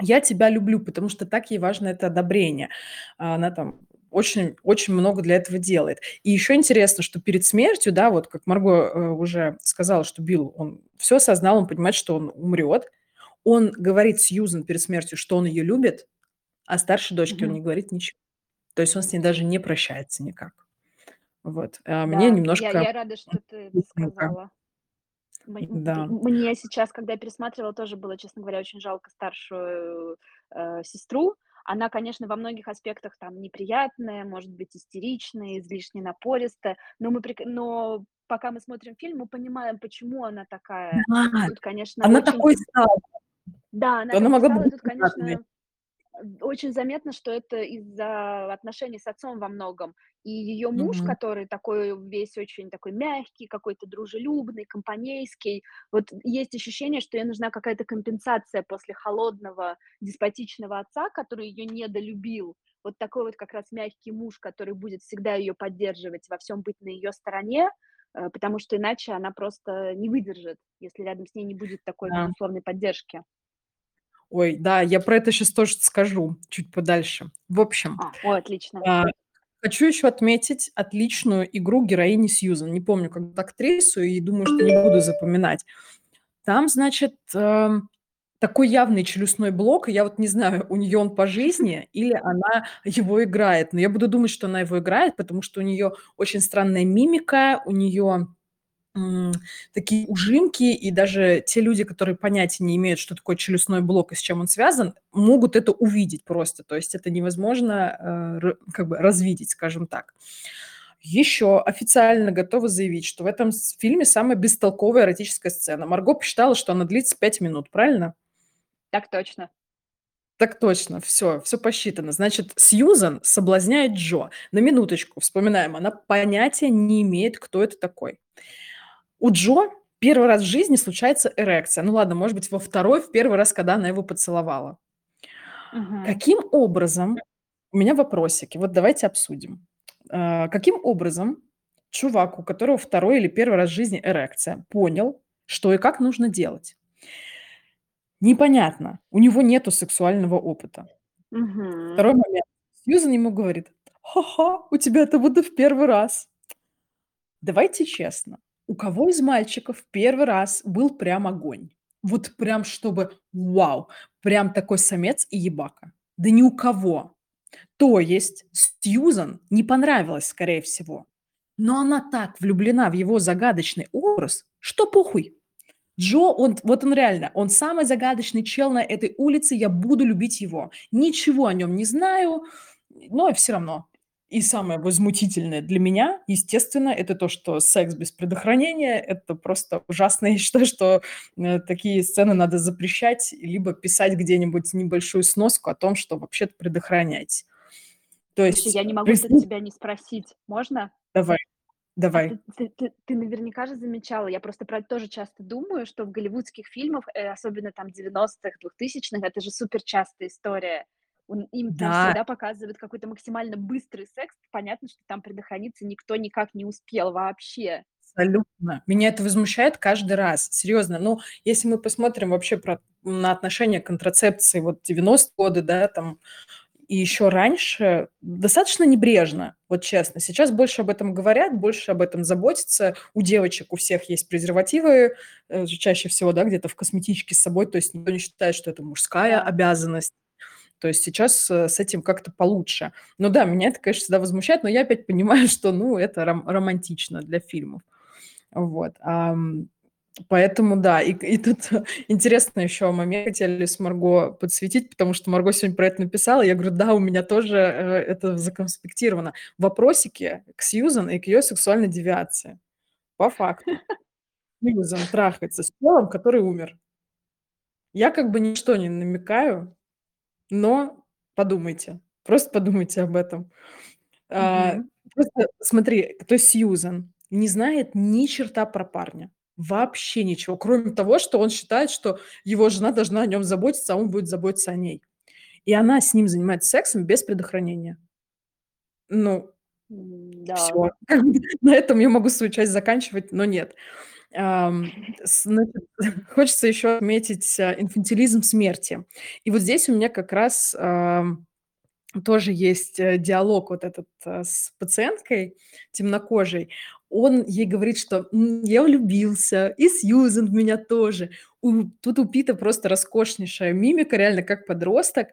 я тебя люблю, потому что так ей важно это одобрение. А она там очень очень много для этого делает. И еще интересно, что перед смертью, да, вот как Марго, э, уже сказала, что Билл, он всё осознал, он понимает, что он умрет. Он говорит Сьюзан перед смертью, что он ее любит, а старшей дочке он Мгм. не говорит ничего. То есть он с ней даже не прощается никак. Вот. А мне Да, я немножко я рада, что ты сказала. Да. мне сейчас, когда я пересматривала, тоже было, честно говоря, очень жалко старшую, э, сестру. Она, конечно, во многих аспектах там неприятная, может быть истеричная, излишне напористая, но мы прек но пока мы смотрим фильм, мы понимаем, почему она такая. Да, Тут, конечно, она очень такой стала. Да, она Она могла стала. Быть тут, конечно, очень заметно, что это из-за отношений с отцом во многом. И ее муж, Мгм. который такой весь очень такой мягкий, какой-то дружелюбный, компанейский. Вот есть ощущение, что ей нужна какая-то компенсация после холодного, деспотичного отца, который ее недолюбил. Вот такой вот как раз мягкий муж, который будет всегда ее поддерживать, во всем быть на ее стороне, э, потому что иначе она просто не выдержит, если рядом с ней не будет такой Да. безусловной поддержки. Ой, да, я про это щас тоже скажу чуть подальше. В общем, А, ой, отлично. а, хочу еще отметить отличную игру героини Сьюзан. Не помню, как актрису, и думаю, что не буду запоминать. Там, значит, эм, такой явный челюстной блок. Я вот не знаю, у нее он по жизни или она его играет. Но я буду думать, что она его играет, потому что у нее очень странная мимика, у нее такие ужимки, и даже те люди, которые понятия не имеют, что такое челюстной блок и с чем он связан, могут это увидеть просто. То есть это невозможно э, как бы развидеть, скажем так. Еще официально готова заявить, что в этом фильме самая бестолковая эротическая сцена. Марго посчитала, что она длится 5 минут, правильно? Так точно. Так точно, все, все посчитано. Значит, Сьюзан соблазняет Джо. На минуточку, вспоминаем, она понятия не имеет, кто это такой. У Джо первый раз в жизни случается эрекция. Ну ладно, может быть, во второй, в первый раз, когда она его поцеловала. Мгм. Каким образом, у меня вопросики, вот давайте обсудим. А, Каким образом чувак, у которого второй или первый раз в жизни эрекция, понял, что и как нужно делать? Непонятно. У него нету сексуального опыта. Мгм. Второй момент. Сьюзан ему говорит: "Ха-ха, у тебя это будто в первый раз". Давайте честно, у кого из мальчиков первый раз был прям огонь? Вот прям чтобы вау, прям такой самец и ебака. Да ни у кого. То есть Сьюзан не понравилось, скорее всего. Но она так влюблена в его загадочный образ, что похуй. Джо, он, вот он реально, он самый загадочный чел на этой улице, я буду любить его. Ничего о нем не знаю, но все равно. И самое возмутительное для меня, естественно, это то, что секс без предохранения– это просто ужасно. Я считаю, что э, такие сцены надо запрещать, либо писать где-нибудь небольшую сноску о том, что вообще-то предохраняйте. То Слушай, есть, я не могу представь- тебя не спросить. Можно? давай, А давай. ты, ты- ты- ты наверняка же замечала, я просто про это тоже часто думаю, что в голливудских фильмах, э, особенно там 90-х, 2000-х, это же супер частая история. Он- Им там Да. всегда показывают какой-то максимально быстрый секс. Понятно, что там предохраниться никто никак не успел вообще. Абсолютно. Меня это возмущает каждый раз. Серьезно. Ну, если мы посмотрим вообще про, на отношение к контрацепции вот 90-е годы, да, там, и еще раньше, достаточно небрежно, вот честно. Сейчас больше об этом говорят, больше об этом заботятся. У девочек у всех есть презервативы, э, чаще всего, да, где-то в косметичке с собой, то есть никто не считает, что это мужская Да. обязанность. То есть сейчас э, с этим как-то получше. Ну да, меня это, конечно, всегда возмущает, но я опять понимаю, что, ну, это ром- романтично для фильмов. Вот. ам, поэтому, да, и, и тут интересно еще момент хотели с Марго подсветить, потому что Марго сегодня про это написала. Я говорю, да, у меня тоже э, это законспектировано. Вопросики к Сьюзан и к ее сексуальной девиации. По факту. Сьюзан трахается с телом, который умер. Я как бы ничто не намекаю, но подумайте. Просто подумайте об этом. А, Мгм. просто смотри, то есть Сьюзан не знает ни черта про парня. Вообще ничего, кроме того, что он считает, что его жена должна о нем заботиться, а он будет заботиться о ней. И она с ним занимается сексом без предохранения. Ну, М, Да. все. На этом я могу свою часть заканчивать, но нет. Хочется еще отметить а, инфантилизм смерти. И вот здесь у меня как раз тоже есть э, диалог вот этот а, с пациенткой темнокожей. Он ей говорит, что «М, я влюбился, и Сьюзен в меня тоже. Тут у Пита просто роскошнейшая мимика, реально как подросток.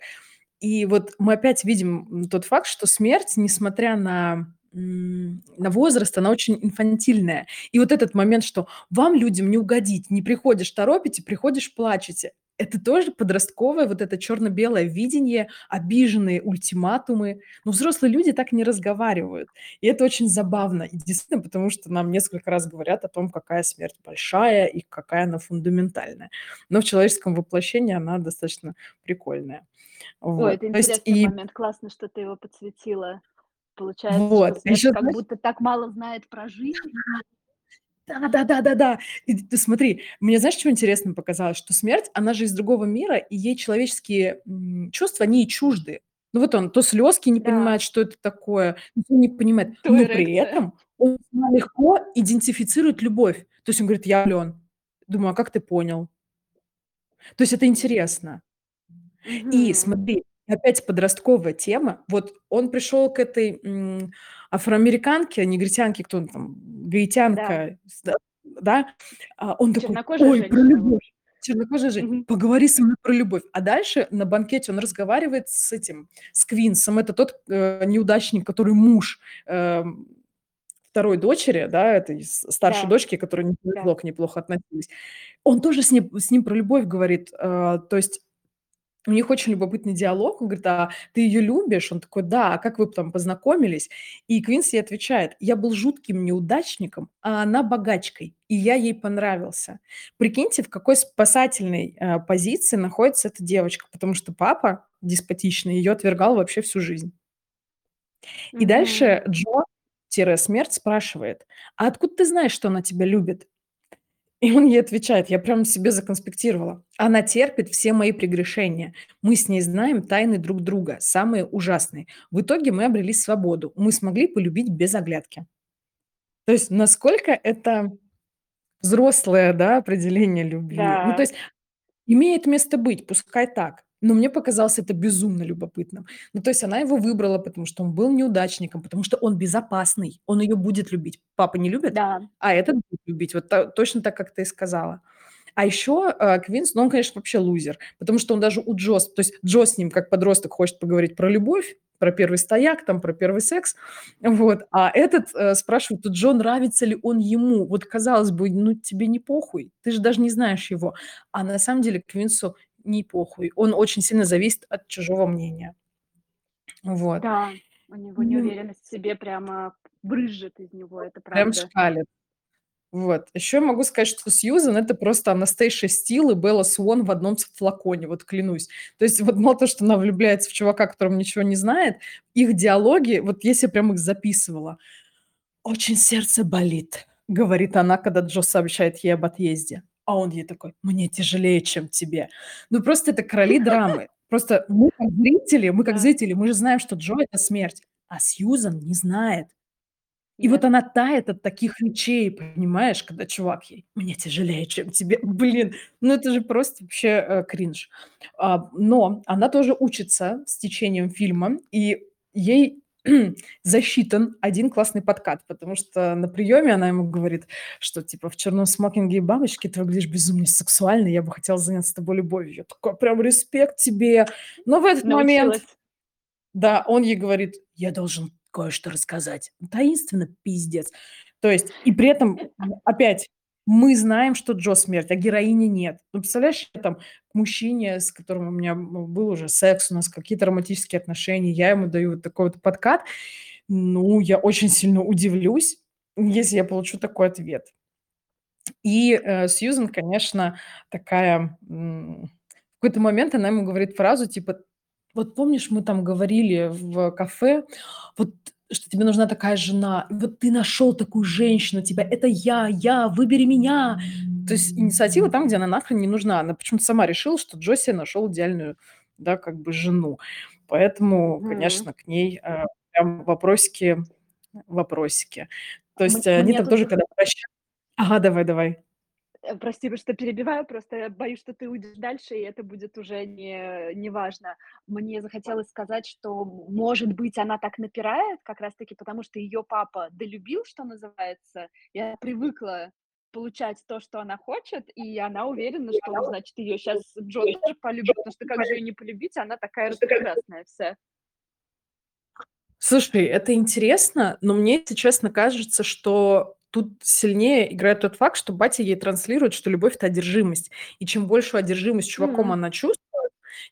И вот мы опять видим тот факт, что смерть, несмотря на, на возраст, она очень инфантильная. И вот этот момент, что вам, людям, не угодить, не приходишь, торопите, приходишь, плачете. Это тоже подростковое вот это черно-белое видение, обиженные ультиматумы. Но взрослые люди так не разговаривают. И это очень забавно. И действительно, потому что нам несколько раз говорят о том, какая смерть большая и какая она фундаментальная. Но в человеческом воплощении она достаточно прикольная. Ой, Вот. это То есть интересный и момент. Классно, что ты его подсветила. Получается, вот, а еще смерть как знаешь, будто так мало знает про жизнь. да-да-да-да-да. И ты смотри, мне знаешь, что интересно показалось? Что смерть, она же из другого мира, и ей человеческие чувства, они ей чужды. Ну вот он то слезки не Да, понимает, что это такое, ничего не понимает, то но при этом он легко идентифицирует любовь. То есть он говорит, я влюблен. Думаю, а как ты понял? То есть это интересно. И Мгм. смотри, опять подростковая тема. Вот он пришел к этой, м, афроамериканке, негритянке, кто он там, Да. гаитянка, с да, да, а, он такой: Чернокожая "Ой, про женщина, любовь, чернокожая жень Мгм. поговори со мной про любовь". А дальше на банкете он разговаривает с этим, с Квинсом. Это тот, э, неудачник, который муж, эм, 2 дочери, да, этой с старшей Да. дочки, которой не Да. повезло, к ней плохо относились. Он тоже с ним с ним про любовь говорит. Э, то есть у них очень любопытный диалог. Он говорит: "А ты её любишь?" Он такой: "Да". "А как вы там познакомились?" И Квинс ей отвечает: "Я был жутким неудачником, а она богачкой, и я ей понравился". Прикиньте, в какой спасательной, э, позиции находится эта девочка, потому что папа деспотичный её отвергал вообще всю жизнь. И Мгм. дальше Джо тире Смерть спрашивает: "А откуда ты знаешь, что она тебя любит?" И он ей отвечает, я прям себе законспектировала: "Она терпит все мои прегрешения. Мы с ней знаем тайны друг друга, самые ужасные. В итоге мы обрели свободу. Мы смогли полюбить без оглядки". То есть насколько это взрослое, да, определение любви. Ну, то Да. есть имеет место быть, пускай так, но мне показалось это безумно любопытным. Ну, то есть она его выбрала, потому что он был неудачником, потому что он безопасный, он её будет любить. Папа не любит, Да. а этот будет любить. Вот та точно так, как ты и сказала. А ещё, э, Квинс, ну, он, конечно, вообще лузер, потому что он даже у Джо то есть Джо с ним как подросток хочет поговорить про любовь, про 1 стояк, там, про 1 секс. Вот, а этот, э, спрашивает у Джо, нравится ли он ему. Вот, казалось бы, ну, тебе не похуй, ты же даже не знаешь его. А на самом деле Квинсу не похуй. Он очень сильно зависит от чужого мнения. Вот. Да, у него Ну неуверенность в себе прямо брызжет из него, это Прям правда. шкалит. Вот. Ещё могу сказать, что Сьюзан- это просто Анастейша Стил и Белла Свон в одном флаконе, вот клянусь. То есть вот мало того, что она влюбляется в чувака, который ничего не знает, их диалоги, вот се прям их записывала. "Очень сердце болит",- говорит она, когда Джо сообщает ей об отъезде. А он ей такой: "Мне тяжелее, чем тебе". Ну, просто это короли драмы. Просто мы, как зрители мы, как Да. зрители, мы же знаем, что Джо- это смерть, а Сьюзан не знает. И вот Нет. она тает от таких речей, понимаешь, когда чувак ей: "Мне тяжелее, чем тебе". Блин, ну это же просто вообще, э, кринж. А, но она тоже учится с течением фильма, и ей засчитан 1 классный подкат, потому что на приёме она ему говорит, что типа: "В черном смокинге и бабочке ты выглядишь безумно сексуально, я бы хотела заняться с тобой любовью". Я такая: "Прям респект тебе". Но в этот момент, Научилась. да, он ей говорит: "Я должен кое-что рассказать". Таинственно, пиздец. То есть и при этом, опять мы знаем, что Джо- смерть, а героини нет. Ну, представляешь, я там к мужчине, с которым у меня, был уже секс, у нас какие-то романтические отношения, я ему даю вот такой вот подкат. Ну, я очень сильно удивлюсь, если я получу такой ответ. И, э, Сьюзан, конечно, такая, в какой-то момент она ему говорит фразу типа: "Вот помнишь, мы там говорили в кафе, вот что тебе нужна такая жена, вот ты нашёл такую женщину, тебя это я, я, выбери меня". То есть инициатива там, где она нахрен не нужна. Она почему-то сама решила, что Джо се нашёл идеальную, да, как бы жену. Поэтому, Мгм. конечно, к ней, э, прям вопросики вопросики. То есть они там тоже когда проща Ага, давай давай. Э, прости, что перебиваю, просто боюсь, что ты уйдешь дальше, и это будет уже не неважно. Мне захотелось сказать, что, может быть, она так напирает как раз таки потому, что её папа долюбил, что называется, и она привыкла получать то, что она хочет, и она уверена, что, ну, значит, её щас Джо тоже полюбит, потому что как же её не полюбить, она такая распрекрасная вся. Слушай, это интересно, но мне, если честно, кажется, что тут сильнее играет тот факт, что батя ей транслирует, что любовь- это одержимость. И чем большую одержимость чуваком М. она чувствует,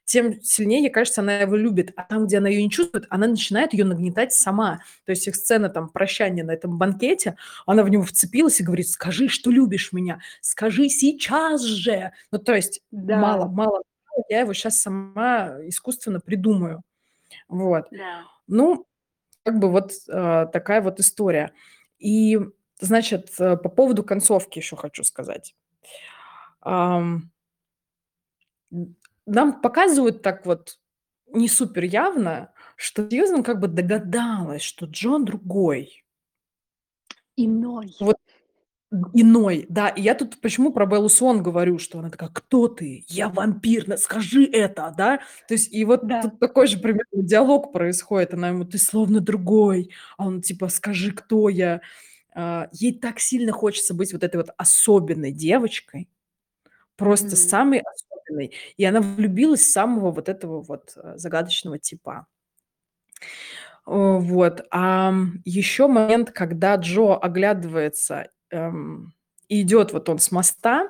тем сильнее, ей кажется, она его любит. А там, где она её не чувствует, она начинает её нагнетать сама. То есть их сцена там прощания на этом банкете, она в него вцепилась и говорит: "Скажи, что любишь меня! Скажи сейчас же!" Ну, то есть мало Да. мало я его щас сама искусственно придумаю. Вот. Да. Ну, как бы вот, э, такая вот история. И, значит, э, по поводу концовки ещё хочу сказать. Ам нам показывают так вот не супер явно, что Сьюзан как бы догадалась, что Джон другой. Иной. Вот Иной, да. И я тут почему про Беллу Свон говорю, что она такая: "Кто ты? Я вампир, скажи это!" Да? То есть и вот Да. тут такой же примерно диалог происходит. Она ему: "Ты словно другой". А он типа: "Скажи, кто я?" А, ей так сильно хочется быть вот этой вот особенной девочкой, просто Мгм. самой особенной. И она влюбилась в самого вот этого вот, э, загадочного типа. Вот. Ам, еще момент, когда Джо оглядывается, эм, и идет вот он с моста.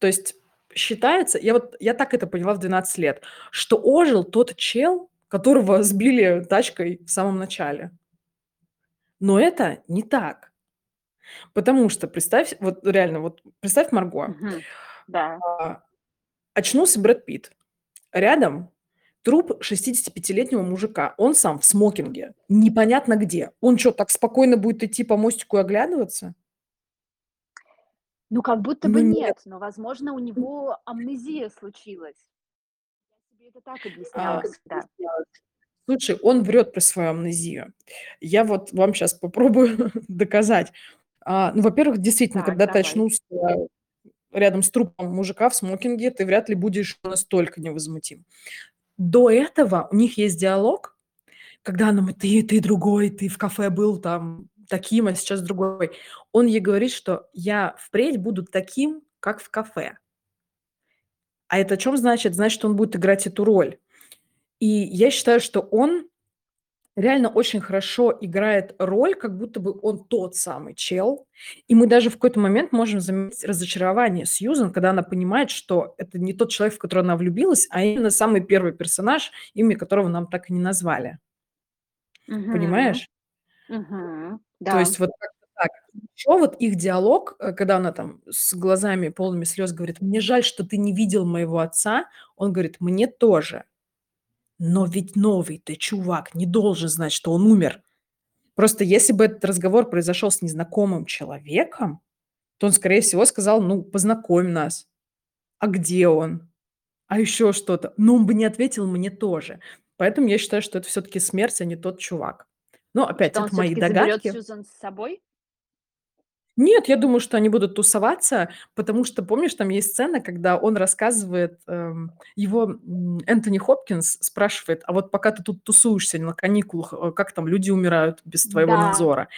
То есть считается, я вот я так это поняла в 12 лет, что ожил тот чел, которого сбили тачкой в самом начале. Но это не так. Потому что представь, вот реально, вот представь Марго. Мгм. Да. А, очнулся Брэд Питт. Рядом труп шестидесятипятилетнего мужика. Он сам в смокинге, непонятно где. Он чё, так спокойно будет идти по мостику и оглядываться? Ну, как будто Ну бы нет. нет, но, возможно, у него амнезия случилась. Я себе это так А, объясняла всегда. слушай, он врет про свою амнезию. Я вот вам щас попробую доказать. А, ну, во-первых, действительно, Так, когда ты давай. очнулся рядом с трупом мужика в смокинге, ты вряд ли будешь настолько невозмутим. До этого у них есть диалог, когда она ему: "Ты ты другой, ты в кафе был там таким, а сейчас другой". Он ей говорит, что: "Я впредь буду таким, как в кафе". А это о чём значит? Значит, он будет играть эту роль. И я считаю, что он реально очень хорошо играет роль, как будто бы он тот самый чел. И мы даже в какой-то момент можем заметить разочарование Сьюзан, когда она понимает, что это не тот человек, в которого она влюбилась, а именно самый первый персонаж, имя которого нам так и не назвали. Мгм. Понимаешь? То Да. есть вот так. Еще вот их диалог, э, когда она там с глазами полными слез говорит: "Мне жаль, что ты не видел моего отца". Он говорит: "Мне тоже". Но ведь новый ты чувак не должен знать, что он умер. Просто если бы этот разговор произошел с незнакомым человеком, то он, скорее всего, сказал: "Ну, познакомь нас". А где он? А еще что-то. Но он бы не ответил: "Мне тоже". Поэтому я считаю, что это всё-таки смерть, а не тот чувак. Но опять, Что это мои догадки. Сьюзан с собой? Нет, я думаю, что они будут тусоваться, потому что, помнишь, там есть сцена, когда он рассказывает, эм, его, м, Энтони Хопкинс спрашивает: "А вот пока ты тут тусуешься на каникулах, э, как там люди умирают без твоего Да. надзора?"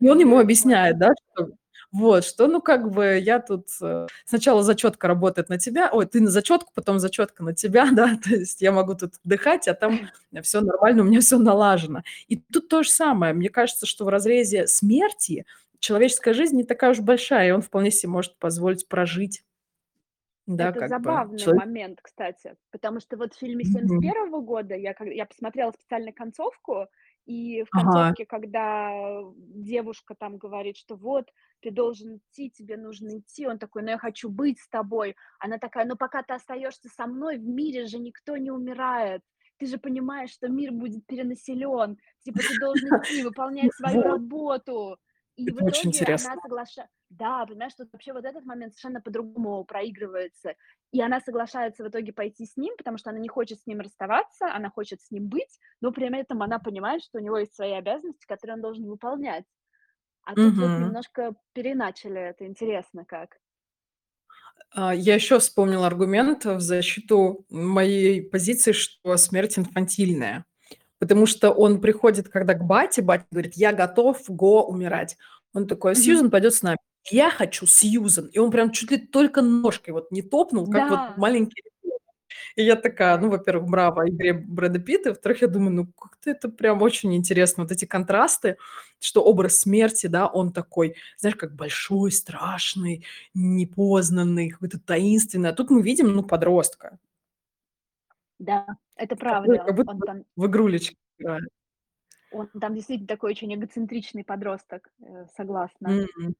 И он ему объясняет, да, что вот, что, ну, как бы я тут, э, сначала зачетка работает на тебя, ой, ты на зачетку, потом зачетка на тебя, да, то есть я могу тут отдыхать, а там всё нормально, у меня всё налажено. И тут то же самое. Мне кажется, что в разрезе смерти человеческая жизнь не такая уж большая, и он вполне себе может позволить прожить. Да, Это как бы забавный человек момент, кстати, потому что вот в фильме семьдесят Мгм. первого года я я посмотрела специально концовку, и в Ага. концовке, когда девушка там говорит, что вот ты должен идти, тебе нужно идти, он такой: "Но я хочу быть с тобой". Она такая: "Но пока ты остаешься со мной, в мире же никто не умирает. Ты же понимаешь, что мир будет перенаселен. Типа ты должен идти, выполнять свою работу". И в Это очень итоге она интересно. соглаша Да, понимаешь, тут вообще вот этот момент совершенно по-другому проигрывается. И она соглашается в итоге пойти с ним, потому что она не хочет с ним расставаться, она хочет с ним быть, но при этом она понимает, что у него есть свои обязанности, которые он должен выполнять. А тут вот Мгм. немножко переиначили это. Интересно как. А, я еще вспомнила аргумент в защиту моей позиции, что смерть инфантильная. Потому что он приходит когда к бате, батя говорит: "Я готов, го умирать". Он такой: Мгм. "Сьюзан пойдет с нами". "Я хочу Сьюзан". И он прям чуть ли только ножкой вот не топнул, как вот Да. маленький ребенок. И я такая. "Ну, во-первых, браво игре Брэда Питта". Во-вторых, я думаю: "Ну, как-то это прям очень интересно". Вот эти контрасты, что образ смерти, да, он такой, знаешь, как большой, страшный, непознанный, какой-то таинственный. А тут мы видим, ну, подростка. Да, это Который как правда. будто Он там в игрулечки играет. он там действительно такой очень эгоцентричный подросток, э, согласна. Мгм.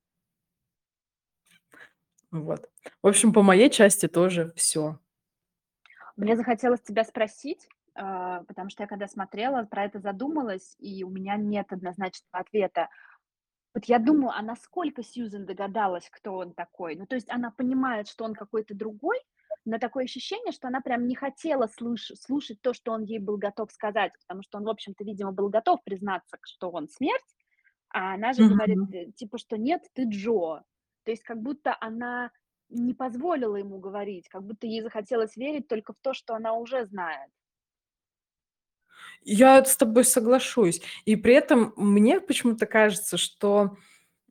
Вот. В общем, по моей части тоже всё. Мне захотелось тебя спросить, а, потому что я когда смотрела, про это задумалась, и у меня нет однозначного ответа. Вот я думаю, а насколько Сьюзан догадалась, кто он такой? Ну, то есть она понимает, что он какой-то другой, но такое ощущение, что она прям не хотела слыш слушать то, что он ей был готов сказать, потому что он, в общем-то, видимо, был готов признаться, что он смерть, а она же говорит, Мгм. э, типа, что: "Нет, ты Джо". То есть как будто она не позволила ему говорить, как будто ей захотелось верить только в то, что она уже знает. Я с тобой соглашусь. И при этом мне почему-то кажется, что,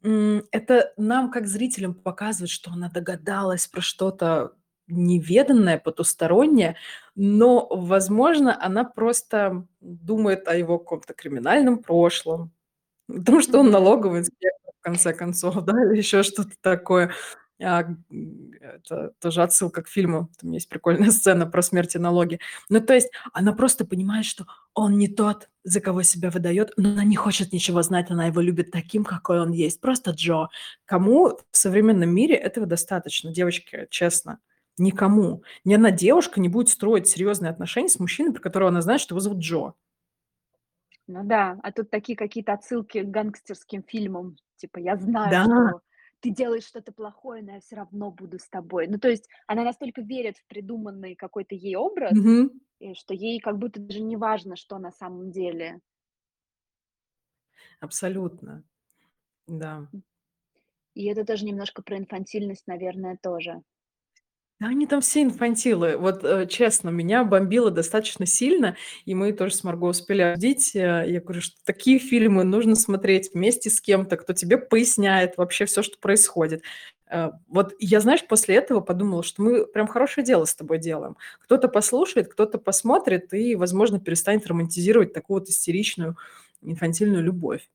это нам, как зрителям, показывает, что она догадалась про что-то неведанное, потустороннее, но, возможно, она просто думает о его каком-то криминальном прошлом, о том, что он налоговый инспектор, в конце концов, да, или еще что-то такое. А, это тоже отсылка к фильму. Там есть прикольная сцена про смерть и налоги. Ну, то есть она просто понимает, что он не тот, за кого себя выдает, но она не хочет ничего знать, она его любит таким, какой он есть. Просто Джо. Кому в современном мире этого достаточно, девочки, честно? Никому. Ни одна девушка не будет строить серьезные отношения с мужчиной, про которого она знает, что его зовут Джо. Ну да, а тут такие какие-то отсылки к гангстерским фильмам. Типа: "Я знаю, Да. что ты делаешь что-то плохое, но я всё равно буду с тобой". Ну, то есть она настолько верит в придуманный какой-то ей образ, Мгм. и что ей как будто даже не важно, что на самом деле. Абсолютно. Да. И это тоже немножко про инфантильность, наверное, тоже. Да они там все инфантилы. Вот, э, честно, меня бомбило достаточно сильно, и мы тоже с Марго успели обсудить. Э, я говорю, что такие фильмы нужно смотреть вместе с кем-то, кто тебе поясняет вообще всё, что происходит. Э, вот я, знаешь, после этого подумала, что мы прям хорошее дело с тобой делаем. Кто-то послушает, кто-то посмотрит и, возможно, перестанет романтизировать такую вот истеричную инфантильную любовь.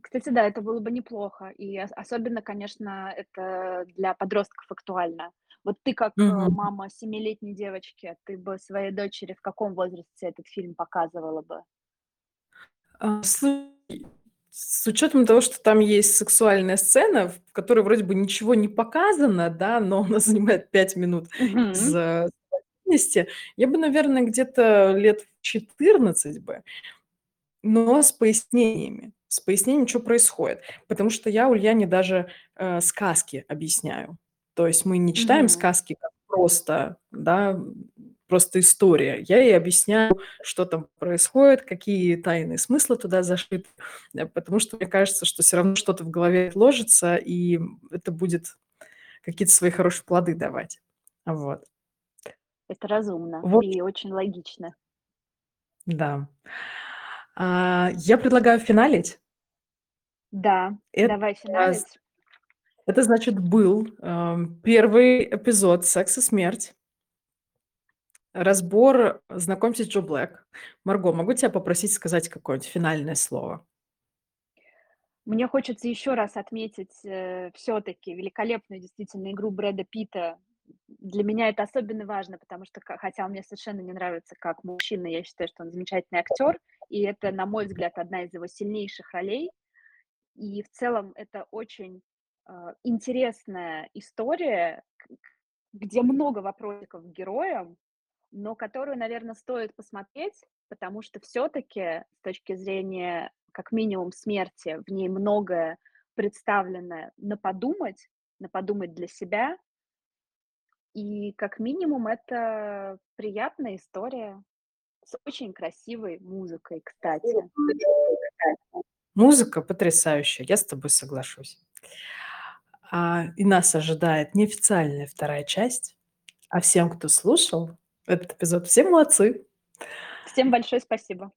Кстати, да, это было бы неплохо. И ос особенно, конечно, это для подростков актуально. Вот ты как, Мгм. мама семилетней девочки, ты бы своей дочери в каком возрасте этот фильм показывала бы? А, слушай, с учетом того, что там есть сексуальная сцена, в которой вроде бы ничего не показано, да, но она занимает 5 минут из, Мгм. э, повести, я бы, наверно, где-то лет в 14 бы, но с пояснениями, с пояснением, чё происходит. Потому что я Ульяне даже, э, сказки объясняю. То есть мы не читаем Мгм. сказки как просто, да, просто история. Я ей объясняю, что там происходит, какие тайные смыслы туда зашиты, э, потому что мне кажется, что всё равно что-то в голове отложится, и, это будет какие-то свои хорошие плоды давать. Вот. Это разумно В общем и очень логично. Да. А, я предлагаю финалить. Да, Это давай финалить. Это, значит, был, ам, 1 эпизод "Секс и смерть". Разбор "Знакомьтесь, Джо Блэк". Марго, могу тя попросить сказать какое-нибудь финальное слово? Мне хочется еще раз отметить, э, всё-таки великолепную действительно игру Брэда Питта. Для меня это особенно важно, потому что, хотя он мне совершенно не нравится как мужчина, я считаю, что он замечательный актер, и это, на мой взгляд, одна из его сильнейших ролей. И в целом это очень, интересная история, где много вопросиков к героям, но которую, наверно, стоит посмотреть, потому что всё-таки с точки зрения, как минимум, смерти, в ней многое представлено на подумать, на подумать для себя. И как минимум это приятная история с очень красивой музыкой, кстати. Музыка потрясающая, я с тобой соглашусь. А, и нас ожидает неофициальная 2 часть. А всем, кто слушал этот эпизод, все молодцы! Всем большое спасибо!